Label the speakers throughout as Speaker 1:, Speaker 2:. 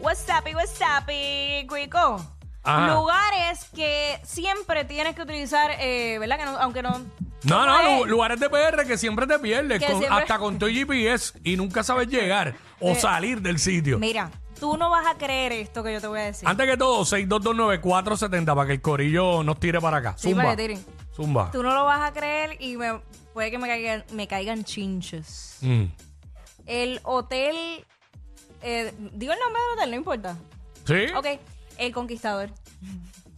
Speaker 1: What's up, what's up, Cuico?
Speaker 2: Ajá.
Speaker 1: Lugares que siempre tienes que utilizar, eh, ¿verdad? Que no- aunque no.
Speaker 2: No, no, lu- lugares de PR que siempre te pierdes,
Speaker 1: Que
Speaker 2: con-
Speaker 1: siempre-
Speaker 2: hasta con tu GPS y nunca sabes llegar o
Speaker 1: Eh,
Speaker 2: salir del sitio.
Speaker 1: Mira, tú no vas a creer esto que yo te voy a decir.
Speaker 2: Antes que todo, 6229470 para que el corillo nos tire para acá.
Speaker 1: Sí,
Speaker 2: Zumba.
Speaker 1: para que tiren.
Speaker 2: Zumba.
Speaker 1: Tú no lo vas a creer y me, puede que me caigan, me caigan chinches.
Speaker 2: Mm.
Speaker 1: El hotel. Eh, digo el nombre del hotel, no importa.
Speaker 2: ¿Sí?
Speaker 1: Ok, el Conquistador.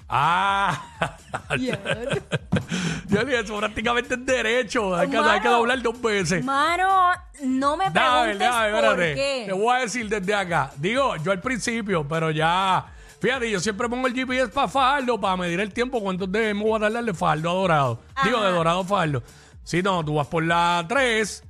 Speaker 2: Ah. Dije, eso prácticamente es derecho. Hay que, hay que doblar dos veces.
Speaker 1: Mano, no me
Speaker 2: Dame,
Speaker 1: preguntes
Speaker 2: dame,
Speaker 1: por
Speaker 2: espérate.
Speaker 1: qué.
Speaker 2: Te voy a decir desde acá. Digo, yo al principio, pero ya. Fíjate, yo siempre pongo el GPS para Fajardo para medir el tiempo cuánto debemos voy a darle de Fajardo a Dorado. Digo,
Speaker 1: Ajá.
Speaker 2: de Dorado a Fajardo. Si no, tú vas por la 3,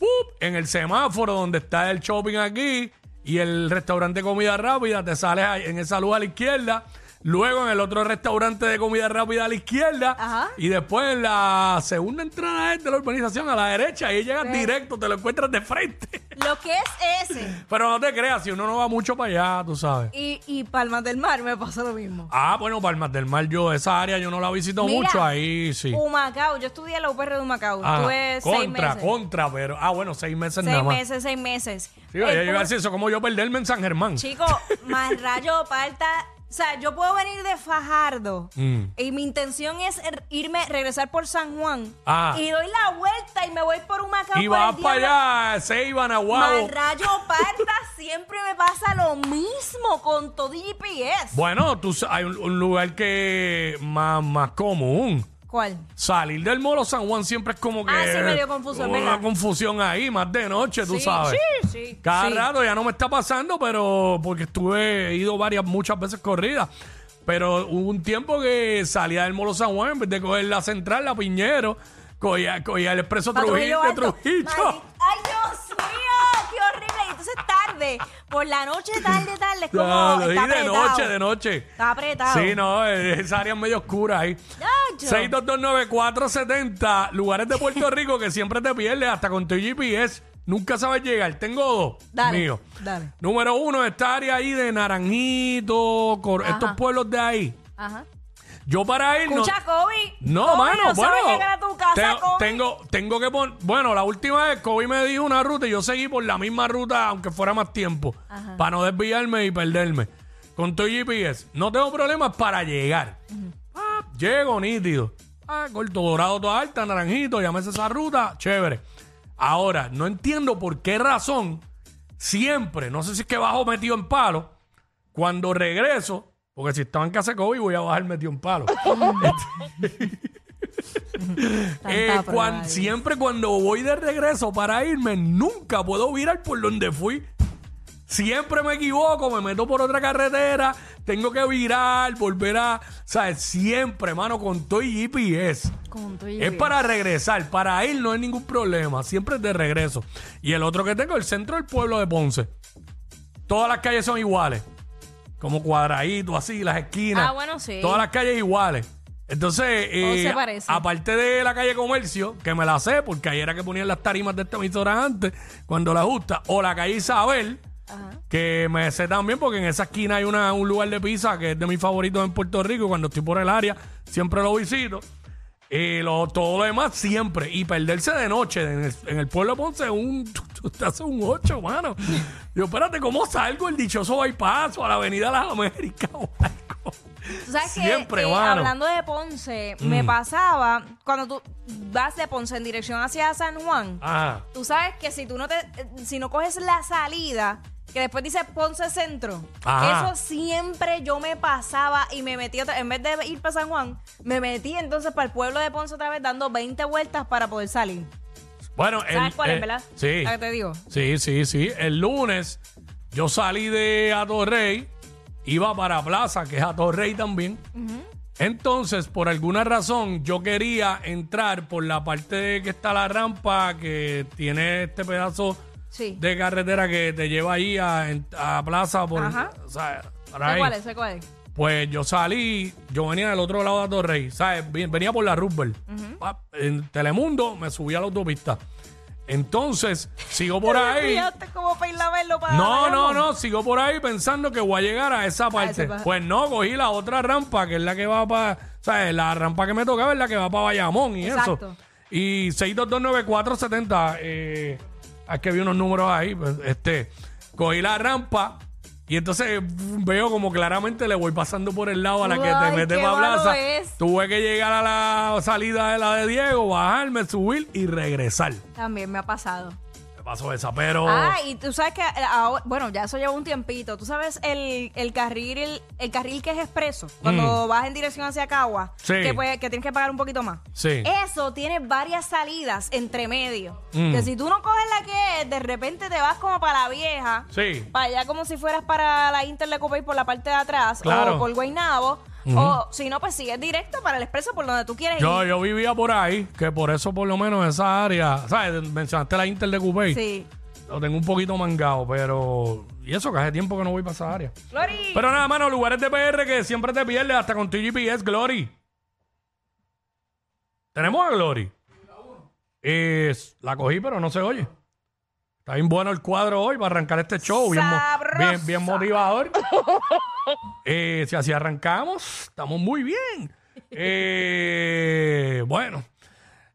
Speaker 2: ¡pup! en el semáforo donde está el shopping aquí y el restaurante de comida rápida, te sales ahí en esa luz a la izquierda. Luego en el otro restaurante de comida rápida a la izquierda.
Speaker 1: Ajá.
Speaker 2: Y después en la segunda entrada de la urbanización a la derecha. Y llegas directo, te lo encuentras de frente.
Speaker 1: Lo que es
Speaker 2: Pero no te creas, si uno no va mucho para allá, tú sabes.
Speaker 1: Y, y Palmas del Mar me pasó lo mismo.
Speaker 2: Ah, bueno, Palmas del Mar, yo esa área yo no la visito
Speaker 1: Mira,
Speaker 2: mucho, ahí sí.
Speaker 1: Humacao, yo estudié en la UPR de Humacao.
Speaker 2: Ajá.
Speaker 1: Tuve seis
Speaker 2: contra,
Speaker 1: meses.
Speaker 2: contra, pero. Ah, bueno, seis meses nada
Speaker 1: Seis
Speaker 2: más.
Speaker 1: meses, seis meses.
Speaker 2: Sí, yo iba a decir eso, como yo perderme en San Germán.
Speaker 1: Chico, más rayo parta. O sea, yo puedo venir de Fajardo
Speaker 2: Mm.
Speaker 1: y mi intención es er- irme, regresar por San Juan
Speaker 2: Ah.
Speaker 1: y doy la vuelta y me voy por Humacao.
Speaker 2: Y
Speaker 1: por
Speaker 2: vas para allá, se iban a Guau.
Speaker 1: Rayo parta, siempre me pasa lo mismo con todo GPS.
Speaker 2: Bueno, tú, hay un, un lugar que más, más común.
Speaker 1: ¿Cuál?
Speaker 2: Salir del Molo San Juan siempre es como que.
Speaker 1: Ah, sí, me dio confusión,
Speaker 2: Una
Speaker 1: ¿verdad?
Speaker 2: confusión ahí, más de noche, tú
Speaker 1: Sí,
Speaker 2: sabes.
Speaker 1: Sí, sí.
Speaker 2: Cada
Speaker 1: sí.
Speaker 2: rato ya no me está pasando, pero porque estuve he ido varias, muchas veces corridas. Pero hubo un tiempo que salía del Molo San Juan, en vez de coger la central, la Piñero, cogía, cogía el expreso
Speaker 1: Pa'
Speaker 2: Trujillo, de
Speaker 1: Alto.
Speaker 2: Trujillo.
Speaker 1: Ay, Dios mío, qué horrible. Y entonces tarde, por la noche, tarde, tarde, es como
Speaker 2: Ya, lo
Speaker 1: está
Speaker 2: de
Speaker 1: apretado.
Speaker 2: noche, de noche.
Speaker 1: Está apretado.
Speaker 2: Sí, no, esa área es medio oscura ahí.
Speaker 1: Nacho.
Speaker 2: 6229470, lugares de Puerto Rico que siempre te pierdes, hasta con tu GPS. Nunca sabes llegar. Tengo dos
Speaker 1: Dale,
Speaker 2: míos.
Speaker 1: dale.
Speaker 2: Número uno, esta área ahí de Naranjito, Cor-
Speaker 1: Ajá.
Speaker 2: estos pueblos de ahí.
Speaker 1: Ajá.
Speaker 2: Yo para ir no.
Speaker 1: Escucha, Kobe.
Speaker 2: No,
Speaker 1: Kobe
Speaker 2: mano,
Speaker 1: no sabe
Speaker 2: bueno.
Speaker 1: llegar a tu casa, Kobe.
Speaker 2: tengo, tengo que poner. Bueno, la última vez Kobe me dijo una ruta y yo seguí por la misma ruta, aunque fuera más tiempo,
Speaker 1: Ajá.
Speaker 2: para no desviarme y perderme. Con tu GPS, no tengo problemas para llegar. Llego nítido. Ah, corto dorado, toda alta, naranjito, llámese esa ruta, chévere. Ahora, no entiendo por qué razón siempre, no sé si es que bajo metido en palo, cuando regreso, porque si estaba en casa de Kobe voy a bajar metido en palo. Eh, siempre cuando voy de regreso para irme, nunca puedo virar por donde fui. Siempre me equivoco, me meto por otra carretera, tengo que virar, volver a... ¿Sabes? Siempre, mano, con todo y GPS.
Speaker 1: Con tu
Speaker 2: Es
Speaker 1: GPS.
Speaker 2: para regresar, para ir no hay ningún problema, siempre es de regreso. Y el otro que tengo, el centro del pueblo de Ponce. Todas las calles son iguales, como cuadraditos, así, las esquinas.
Speaker 1: Ah, bueno, sí.
Speaker 2: Todas las calles iguales. Entonces, eh,
Speaker 1: se parece.
Speaker 2: aparte de la calle Comercio, que me la sé, porque ahí era que ponían las tarimas de esta emisora antes, cuando la ajusta, o la calle Isabel,
Speaker 1: Ajá.
Speaker 2: que me sé también porque en esa esquina hay una, un lugar de pizza que es de mis favoritos en Puerto Rico. y Cuando estoy por el área, siempre lo visito. Y lo, todo lo demás siempre. Y perderse de noche en el, en el pueblo de Ponce, un, te hace un 8, mano. Yo, espérate, ¿cómo salgo el dichoso bypass o a la Avenida Las Américas o algo?
Speaker 1: Tú sabes que,
Speaker 2: Siempre,
Speaker 1: eh,
Speaker 2: mano. Mm.
Speaker 1: hablando de Ponce, me pasaba cuando tú vas de Ponce en dirección hacia San Juan.
Speaker 2: Ajá.
Speaker 1: Tú sabes que si tú no te, eh, si no coges la salida, que después dice Ponce Centro,
Speaker 2: Ajá.
Speaker 1: eso siempre yo me pasaba y me metí otra, en vez de ir para San Juan, me metí entonces para el pueblo de Ponce otra vez dando 20 vueltas para poder salir.
Speaker 2: Bueno,
Speaker 1: ¿Sabes
Speaker 2: el-
Speaker 1: cuál es,
Speaker 2: eh,
Speaker 1: verdad?
Speaker 2: Sí.
Speaker 1: La que te digo.
Speaker 2: Sí, sí, sí. El lunes yo salí de Atorrey, iba para Plaza, que es Atorrey también. Entonces, por alguna razón, yo quería entrar por la parte de que está la rampa que tiene este pedazo
Speaker 1: Sí.
Speaker 2: de carretera que te lleva ahí a, Plaza por,
Speaker 1: Ajá.
Speaker 2: o sea, para
Speaker 1: ¿Sé
Speaker 2: ahí.
Speaker 1: cuál es? ¿Sé cuál es?
Speaker 2: Pues yo salí, yo venía del otro lado de Atorrey, ¿sabes? Ven- Venía por la Roosevelt. En Telemundo me subí a la autopista. Entonces, sigo por ahí.
Speaker 1: Cómo para
Speaker 2: No, no, no, sigo por ahí pensando que voy a llegar a esa parte.
Speaker 1: pa-
Speaker 2: Pues no, cogí la otra rampa, que es la que va para, ¿sabes? La rampa que me tocaba es la que va para Bayamón y
Speaker 1: Exacto.
Speaker 2: eso. Y 6229470, eh, es que vi unos números ahí, pues, este, cogí la rampa y entonces veo como claramente le voy pasando por el lado a la que te
Speaker 1: Ay,
Speaker 2: mete
Speaker 1: qué
Speaker 2: para
Speaker 1: malo
Speaker 2: plaza.
Speaker 1: es.
Speaker 2: Tuve que llegar a la salida de la de Diego, bajarme, subir y regresar.
Speaker 1: También me ha pasado.
Speaker 2: Pasó esa, pero...
Speaker 1: Ah, y tú sabes que eh, ahora- bueno, ya eso lleva un tiempito. Tú sabes el, el carril el, carril que es expreso, cuando vas en dirección hacia Cagua,
Speaker 2: Mm. Sí.
Speaker 1: que, puede- que tienes que pagar un poquito más.
Speaker 2: Sí.
Speaker 1: Eso tiene varias salidas entre medio.
Speaker 2: Mm.
Speaker 1: Que si tú no coges la que es, de repente te vas como para la vieja.
Speaker 2: Sí.
Speaker 1: Para allá como si fueras para la Inter de por la parte de atrás.
Speaker 2: Claro.
Speaker 1: O por Guaynabo. O si no, pues sigues directo para el expreso por donde tú quieres
Speaker 2: Yo,
Speaker 1: ir.
Speaker 2: yo vivía por ahí, que por eso por lo menos esa área, ¿sabes? Mencionaste la Inter de Coupé.
Speaker 1: Sí.
Speaker 2: Lo tengo un poquito mangado, pero... Y eso que hace tiempo que no voy para esa área.
Speaker 1: Glory.
Speaker 2: Pero nada, mano, lugares de PR que siempre te pierdes hasta con tu GPS, Glory. ¿Tenemos a Glory? Es, la cogí, pero no se oye. Está bien bueno el cuadro hoy para arrancar este show. Bien. Bien, bien motivador. Eh, si así arrancamos, estamos muy bien. Eh, bueno,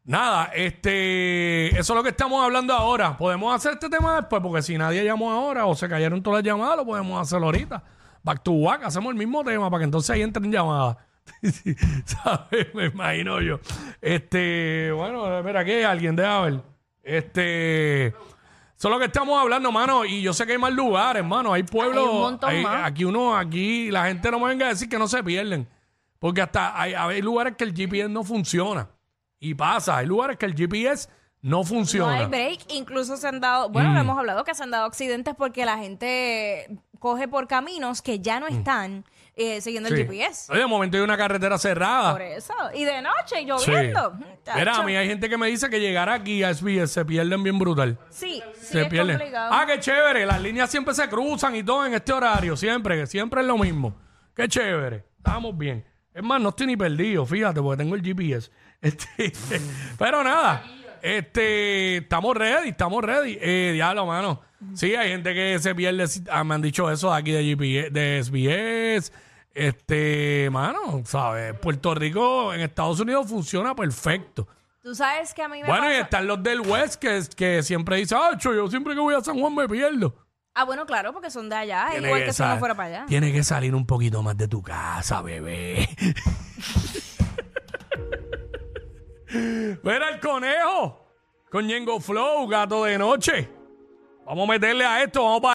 Speaker 2: nada, este, eso es lo que estamos hablando ahora. Podemos hacer este tema después, porque si nadie llamó ahora o se cayeron todas las llamadas, lo podemos hacer ahorita. Back to back, hacemos el mismo tema para que entonces ahí entren llamadas. ¿Sabes? Me imagino yo. Este, bueno, aquí hay alguien, deja ver. Este. Eso es lo que estamos hablando, mano. Y yo sé que hay más lugares, mano. Hay pueblos.
Speaker 1: Hay un montón
Speaker 2: hay-
Speaker 1: más.
Speaker 2: Aquí uno, aquí la gente no me venga a decir que no se pierden. Porque hasta hay, hay lugares que el GPS no funciona. Y pasa, hay lugares que el GPS no
Speaker 1: No
Speaker 2: funciona.
Speaker 1: hay break. Incluso se han dado, bueno,
Speaker 2: Mm.
Speaker 1: lo hemos hablado que se han dado accidentes porque la gente coge por caminos que ya no están eh, siguiendo.
Speaker 2: Sí.
Speaker 1: el GPS.
Speaker 2: Oye, de momento hay una carretera cerrada.
Speaker 1: Por eso. Y de noche, lloviendo.
Speaker 2: Mira, a mí hay gente que me dice que llegar aquí a SBS se pierden bien brutal.
Speaker 1: Sí, sí
Speaker 2: se
Speaker 1: es
Speaker 2: pierden.
Speaker 1: complicado.
Speaker 2: Ah, qué chévere. Las líneas siempre se cruzan y todo en este horario. Siempre, siempre es lo mismo. Qué chévere. Estamos bien. Es más, no estoy ni perdido, fíjate, porque tengo el GPS. Este, pero nada, este, estamos ready, estamos ready. Eh, diablo, mano. Sí, hay gente que se pierde. ah, me han dicho eso de aquí de GPS, de SBS. Este, mano, ¿sabes? Puerto Rico en Estados Unidos funciona perfecto.
Speaker 1: Tú sabes que a mí me
Speaker 2: Bueno, y están los del West que, que siempre dicen, ah, yo siempre que voy a San Juan me pierdo.
Speaker 1: Ah, bueno, claro, porque son de allá.
Speaker 2: Tiene
Speaker 1: igual que si
Speaker 2: sal-
Speaker 1: uno fuera para allá.
Speaker 2: Tiene que salir un poquito más de tu casa, bebé. Mira el conejo con Ñengo Flow, gato de noche. Vamos a meterle a esto, vamos para